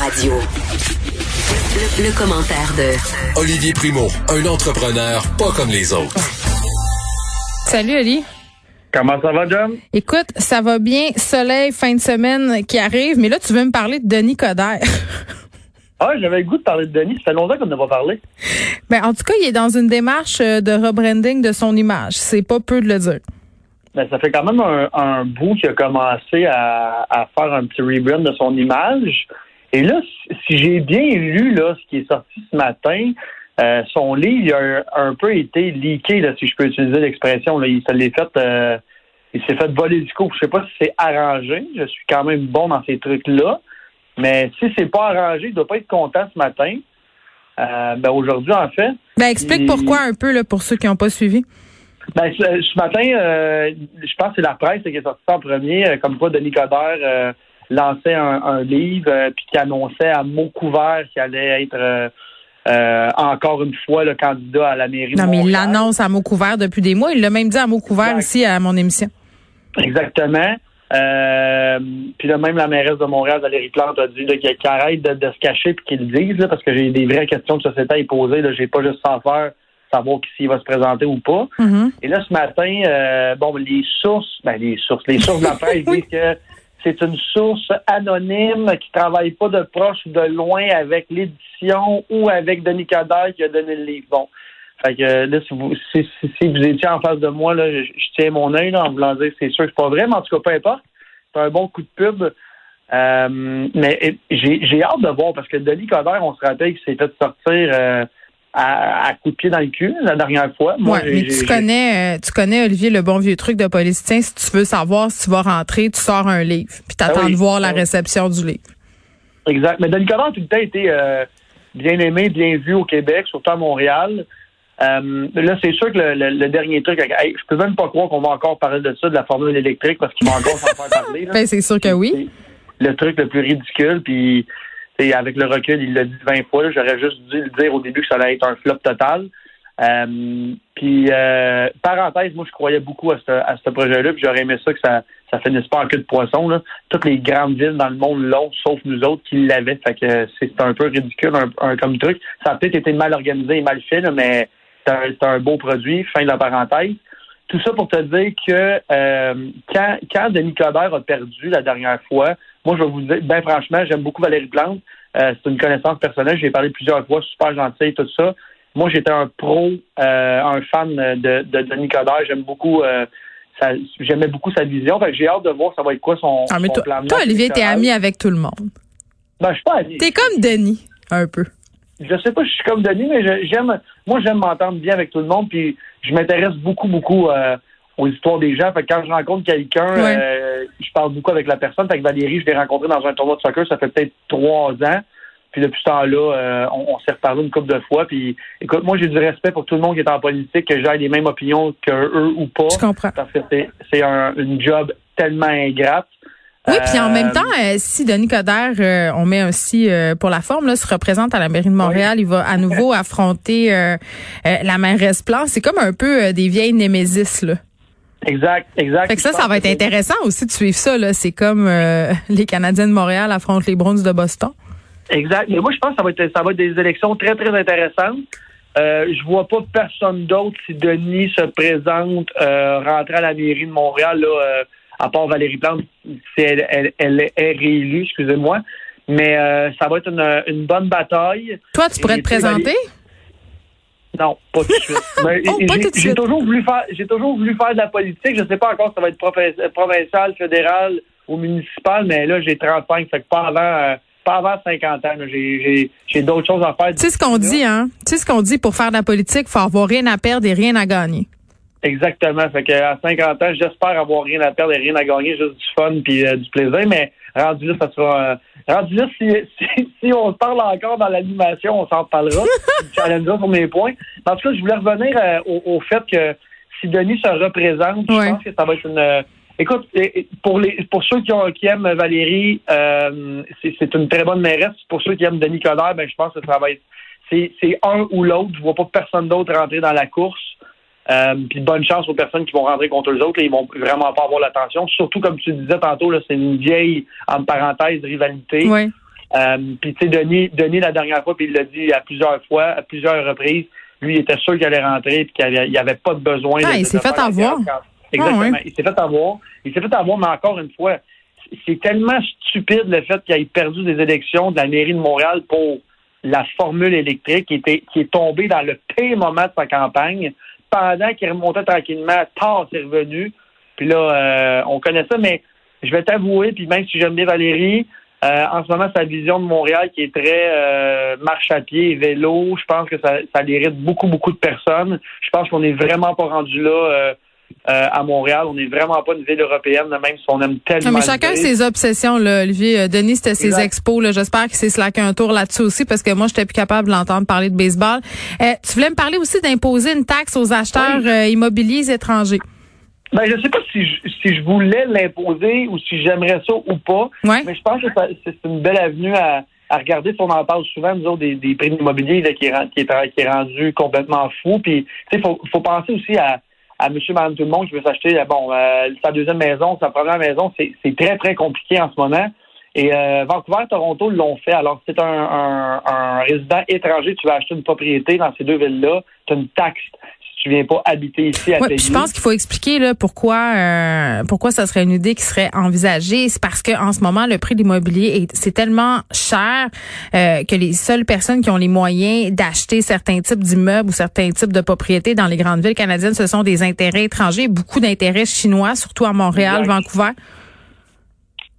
Radio. Le, le commentaire de Olivier Primo, un entrepreneur pas comme les autres. Salut Ali. Comment ça va, John? Écoute, ça va bien, soleil, fin de semaine qui arrive, mais là, tu veux me parler de Denis Coderre. Ah, j'avais le goût de parler de Denis. Ça fait longtemps qu'on n'a pas parlé. Ben, en tout cas, il est dans une démarche euh, de rebranding de son image. C'est pas peu de le dire. Ben, ça fait quand même un, un bout qu'il a commencé à, à, faire un petit rebrand de son image. Et là, si j'ai bien lu là, ce qui est sorti ce matin, euh, son livre a un, peu été leaké, là, si je peux utiliser l'expression. Il s'est fait, euh, il s'est fait voler du coup. Je sais pas si c'est arrangé. Je suis quand même bon dans ces trucs-là. Mais si c'est pas arrangé, il doit pas être content ce matin. Euh, ben aujourd'hui, en fait. Ben explique pourquoi un peu là, pour ceux qui n'ont pas suivi. Ben, ce, matin, euh, je pense que c'est la presse qui est sortie en premier, comme quoi Denis Coderre lançait un, livre puis qui annonçait à mot couvert qu'il allait être encore une fois le candidat à la mairie non, de mais il l'annonce à mot couvert depuis des mois. Il l'a même dit à mot couvert ici à mon émission. Exactement. Euh, puis là, même la mairesse de Montréal, Valérie Plante, a dit qu'elle arrête de, se cacher puis qu'il le dise, parce que j'ai des vraies questions de société à y poser. Là, j'ai pas juste sans faire savoir s'il va se présenter ou pas. Mm-hmm. Et là, ce matin, euh, bon, les sources, ben les sources, les sources de la presse disent que c'est une source anonyme qui travaille pas de proche ou de loin avec l'édition ou avec Denis Coderre qui a donné le livre. Bon. Fait que là, si vous, si, vous étiez en face de moi, là, je, tiens mon œil en voulant dire c'est sûr que c'est pas vrai, mais en tout cas, peu importe. C'est un bon coup de pub. Euh, mais j'ai hâte de voir parce que Denis Coderre, on se rappelle qu'il s'est fait sortir euh, à, à coup de pied dans le cul la dernière fois. Moi, mais tu connais, euh, tu connais Olivier le bon vieux truc de politicien. Si tu veux savoir si tu vas rentrer, tu sors un livre, puis t'attends ah de voir la réception du livre. Exact. Mais Denis Coderre a tout le temps été bien aimé, bien vu au Québec, surtout à Montréal. Euh, là, c'est sûr que le, dernier truc, je peux même pas croire qu'on va encore parler de ça, de la formule électrique, parce qu'il va encore s'en faire parler. Ben, c'est sûr que oui. Le truc le plus ridicule, puis avec le recul, il l'a dit 20 fois. J'aurais juste dû le dire au début que ça allait être un flop total. Euh, puis, euh, parenthèse, moi, je croyais beaucoup à ce, projet-là, puis j'aurais aimé ça que ça, ça finisse pas en queue de poisson. Toutes les grandes villes dans le monde l'ont, sauf nous autres qui l'avaient. Fait que c'est un peu ridicule un, comme truc. Ça a peut-être été mal organisé et mal fait, mais c'est un, beau produit, fin de la parenthèse. Tout ça pour te dire que euh, quand, quand Denis Coderre a perdu la dernière fois, moi, je vais vous dire, bien franchement, j'aime beaucoup Valérie Plante. Euh, c'est une connaissance personnelle. J'ai parlé plusieurs fois, super gentil, tout ça. Moi, j'étais un pro, euh, un fan de, de Denis Coderre. J'aime beaucoup j'aimais beaucoup sa vision. j'ai hâte de voir ça va être quoi son, ah, son toi, Toi, Olivier, t'es ami avec tout le monde. Ben, je suis pas ami. T'es comme Denis, un peu je sais pas, je suis comme Denis, mais j'aime, moi, j'aime m'entendre bien avec tout le monde, puis je m'intéresse beaucoup, beaucoup euh, aux histoires des gens. Fait que quand je rencontre quelqu'un, euh, je parle beaucoup avec la personne. Fait que Valérie, je l'ai rencontré dans un tournoi de soccer, ça fait peut-être trois ans. Puis depuis ce temps-là, euh, on, s'est reparlé une couple de fois. Puis écoute, moi j'ai du respect pour tout le monde qui est en politique, que j'ai les mêmes opinions que eux ou pas. Je comprends. Parce que c'est un une job tellement ingrate. Oui, puis en même euh, temps, euh, si Denis Coderre, euh, on met aussi pour la forme, là, se représente à la mairie de Montréal, il va à nouveau affronter la mairesse Plante. C'est comme un peu des vieilles némésis, là. Exact, exact. Fait que ça, ça va être intéressant aussi de suivre ça. Là. C'est comme les Canadiens de Montréal affrontent les Browns de Boston. Exact. Mais moi, je pense que ça va être, ça va être des élections très, très intéressantes. Euh, je vois pas personne d'autre si Denis se présente rentrer à la mairie de Montréal là, à part Valérie Plante, si elle, est réélue, excusez-moi. Mais euh, ça va être une, bonne bataille. Toi, tu pourrais te présenter? Non, pas tout de suite. oh, j'ai toujours voulu faire, j'ai toujours voulu faire de la politique. Je ne sais pas encore si ça va être provincial, fédéral ou municipal, mais là, j'ai 35, fait que pas avant, euh, pas avant 50 ans. J'ai d'autres choses à faire. Tu sais ce qu'on dit, hein? Tu sais ce qu'on dit pour faire de la politique, faut avoir rien à perdre et rien à gagner. Exactement. Fait qu'à 50 ans, j'espère avoir rien à perdre et rien à gagner, juste du fun puis euh, du plaisir. Mais rendu là, ça sera. Euh, rendu là, si, si, on parle encore dans l'animation, on s'en parlera. challengera sur mes points. En tout cas, je voulais revenir euh, au, fait que si Denis se représente, je pense que ça va être une. écoute, pour les pour ceux qui, ont, qui aiment Valérie, c'est une très bonne mairesse. Pour ceux qui aiment Denis Coderre, ben je pense que ça va être c'est un ou l'autre. Je vois pas personne d'autre rentrer dans la course. Euh, puis bonne chance aux personnes qui vont rentrer contre eux autres. Là, ils vont vraiment pas avoir l'attention. Surtout, comme tu disais tantôt, c'est une vieille, en parenthèse, rivalité. Oui. Euh, puis tu sais, Denis, Denis la dernière fois, puis il l'a dit à plusieurs fois, à plusieurs reprises, lui il était sûr qu'il allait rentrer puis qu'il n'y avait, pas de besoin. Ah, il s'est fait avoir. Exactement. Il s'est fait avoir. Il s'est fait avoir, mais encore une fois, c'est tellement stupide le fait qu'il ait perdu des élections de la mairie de Montréal pour la formule électrique qui, était, qui est tombée dans le pire moment de sa campagne pendant qu'il remontait tranquillement, tard c'est revenu. Puis là, euh, on connaît ça, mais je vais t'avouer, puis même si j'aime bien Valérie, euh, en ce moment, sa vision de Montréal qui est très euh, marche à pied et vélo, je pense que ça, ça beaucoup, beaucoup de personnes. Je pense qu'on n'est vraiment pas rendu là euh, à Montréal. On n'est vraiment pas une ville européenne, même si on aime tellement. mais chacun ses obsessions, là, Olivier. Euh, Denis, c'était ses expos. J'espère qu'il s'est slacké un tour là-dessus aussi, parce que moi, j'étais plus capable de l'entendre parler de baseball. Euh, tu voulais me parler aussi d'imposer une taxe aux acheteurs immobiliers étrangers. Ben, je sais pas si je, si je voulais l'imposer ou si j'aimerais ça ou pas. Mais je pense que c'est une belle avenue à, à regarder. Si on en parle souvent, nous autres, des, des prix d'immobilier qui, est, qui, est, qui est rendu complètement fou. Puis, tu sais, faut, faut penser aussi à à monsieur, madame, tout le monde qui veut s'acheter bon euh, sa deuxième maison, sa première maison, c'est très, très compliqué en ce moment. Et euh, Vancouver, Toronto l'ont fait. Alors, si tu un, un, résident étranger, tu vas acheter une propriété dans ces deux villes-là, tu as une taxe tu viens pas habiter ici à ouais, Je pense qu'il faut expliquer là pourquoi euh, pourquoi ça serait une idée qui serait envisagée. C'est parce que en ce moment le prix de l'immobilier c'est tellement cher euh, que les seules personnes qui ont les moyens d'acheter certains types d'immeubles ou certains types de propriétés dans les grandes villes canadiennes, ce sont des intérêts étrangers, beaucoup d'intérêts chinois, surtout à Montréal, Vancouver.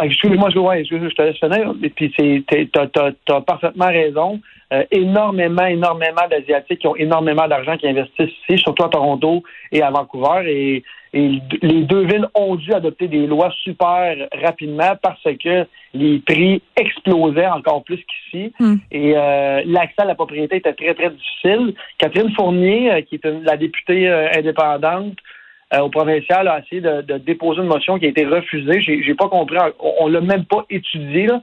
Ah, excuse-moi, je, ouais, je, te laisse finir. Et puis, tu as, parfaitement raison. Euh, énormément, énormément d'Asiatiques qui ont énormément d'argent qui investissent ici, surtout à Toronto et à Vancouver. Et, les deux villes ont dû adopter des lois super rapidement parce que les prix explosaient encore plus qu'ici. Hmm. Et euh, l'accès à la propriété était très, très difficile. Catherine Fournier, euh, qui est la députée indépendante, euh, au provincial a essayé de, déposer une motion qui a été refusée. J'ai, j'ai pas compris. On, l'a même pas étudié. Là.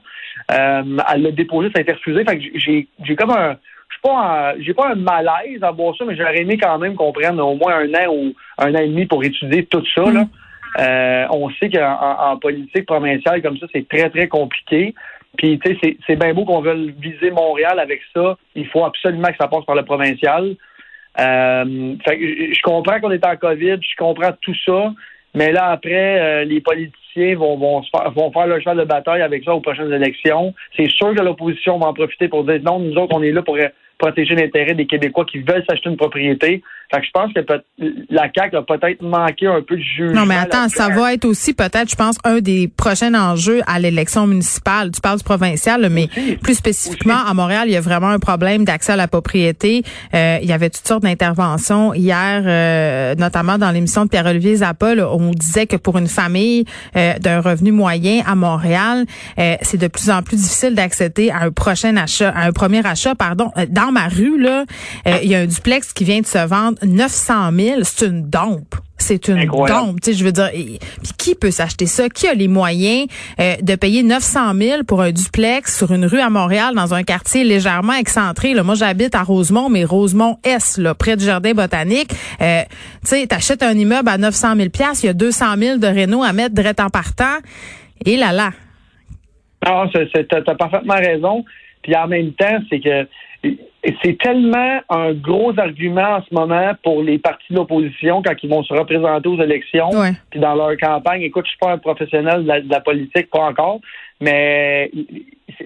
Euh, elle l'a déposé, ça a été refusé. Fait que j'ai, j'ai comme un. Je pas j'ai pas un malaise à voir ça, mais j'aurais aimé quand même qu'on prenne au moins un an ou un an et demi pour étudier tout ça. Là. Euh, on sait qu'en politique provinciale comme ça, c'est très, très compliqué. Puis, tu sais, c'est, c'est bien beau qu'on veuille viser Montréal avec ça. Il faut absolument que ça passe par le provincial. Euh, je comprends qu'on est en COVID, je comprends tout ça, mais là, après, euh, les politiciens vont, vont, faire, vont faire leur cheval de bataille avec ça aux prochaines élections. C'est sûr que l'opposition va en profiter pour dire non, nous autres, on est là pour protéger l'intérêt des Québécois qui veulent s'acheter une propriété. Fait que je pense que la CAQ a peut-être manqué un peu de jugement. Non, mais attends, ça va être aussi peut-être, je pense, un des prochains enjeux à l'élection municipale. Tu parles du provincial, mais plus spécifiquement à Montréal, il y a vraiment un problème d'accès à la propriété. Euh, il y avait toutes sortes d'interventions hier, euh, notamment dans l'émission de Pierre-Olivier Zappa, où on disait que pour une famille euh, d'un revenu moyen à Montréal, c'est de plus en plus difficile d'accéder à un prochain achat, à un premier achat, pardon. Dans ma rue, là, il y a un duplex qui vient de se vendre 900 000, c'est une dompe. C'est une dompe, tu sais, je veux dire. Puis qui peut s'acheter ça? Qui a les moyens euh, de payer 900 000 pour un duplex sur une rue à Montréal dans un quartier légèrement excentré? Là, moi, j'habite à Rosemont, mais Rosemont S, là, près du jardin botanique. Euh, tu sais, t'achètes un immeuble à 900 000 pièces, il y a 200 000 de réno à mettre direct en partant. Et là là. Ah, t'as parfaitement raison. Puis en même temps, c'est que c'est tellement un gros argument en ce moment pour les partis de l'opposition quand ils vont se représenter aux élections, puis dans leur campagne. Écoute, je suis pas un professionnel de la, politique, pas encore, mais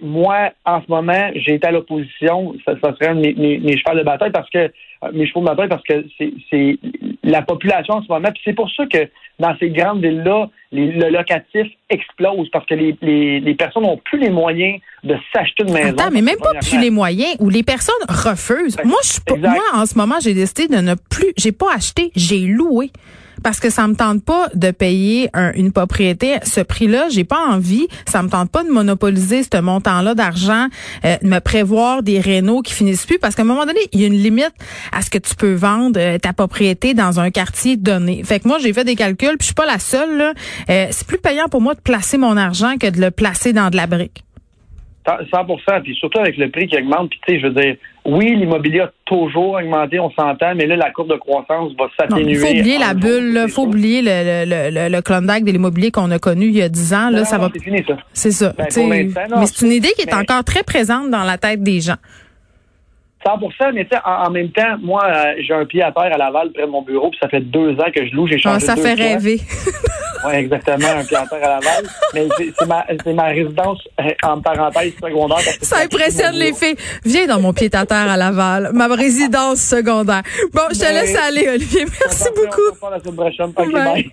moi, en ce moment, j'ai été à l'opposition. Ça, serait un de mes, mes, de bataille parce que mes chevaux de bataille parce que c'est la population en ce moment. Puis c'est pour ça que dans ces grandes villes-là, le locatif explose parce que les, les, les personnes n'ont plus les moyens de s'acheter une maison. Attends, mais même pas plus les moyens ou les personnes refusent. Moi, je moi, en ce moment, j'ai décidé de ne plus, j'ai pas acheté, j'ai loué parce que ça me tente pas de payer une propriété ce prix-là. J'ai pas envie. Ça me tente pas de monopoliser ce montant-là d'argent, euh, de me prévoir des rénaux qui finissent plus parce qu'à un moment donné, il y a une limite à ce que tu peux vendre euh, ta propriété dans un quartier donné. Fait que moi, j'ai fait des calculs, puis je suis pas la seule. Euh, c'est plus payant pour moi de placer mon argent que de le placer dans de la brique. 100 puis surtout avec le prix qui augmente, puis tu sais, je veux dire, oui, l'immobilier a toujours augmenté, on s'entend, mais là, la courbe de croissance va s'atténuer. Il faut oublier la bulle, il faut oublier le, le, le, le Klondike de l'immobilier qu'on a connu il y a 10 ans. Là, Non, ça va. C'est fini, ça. C'est ça. Ben, mais c'est une idée qui est mais- encore très présente dans la tête des gens. 100 mais tu sais, en, en même temps, moi, euh, j'ai un pied à terre à Laval près de mon bureau, puis ça fait deux ans que je loue, j'ai Ah, changé ça deux fait fois. rêver. Oui, exactement, un pied à terre à Laval. Mais c'est ma, c'est ma résidence, euh, en parenthèse, secondaire. Ça impressionne les filles. Viens dans mon pied à terre à Laval, ma résidence secondaire. Bon, je te laisse aller, Olivier. Merci beaucoup. on s'en parle la semaine prochaine. Ok, Bye. bye.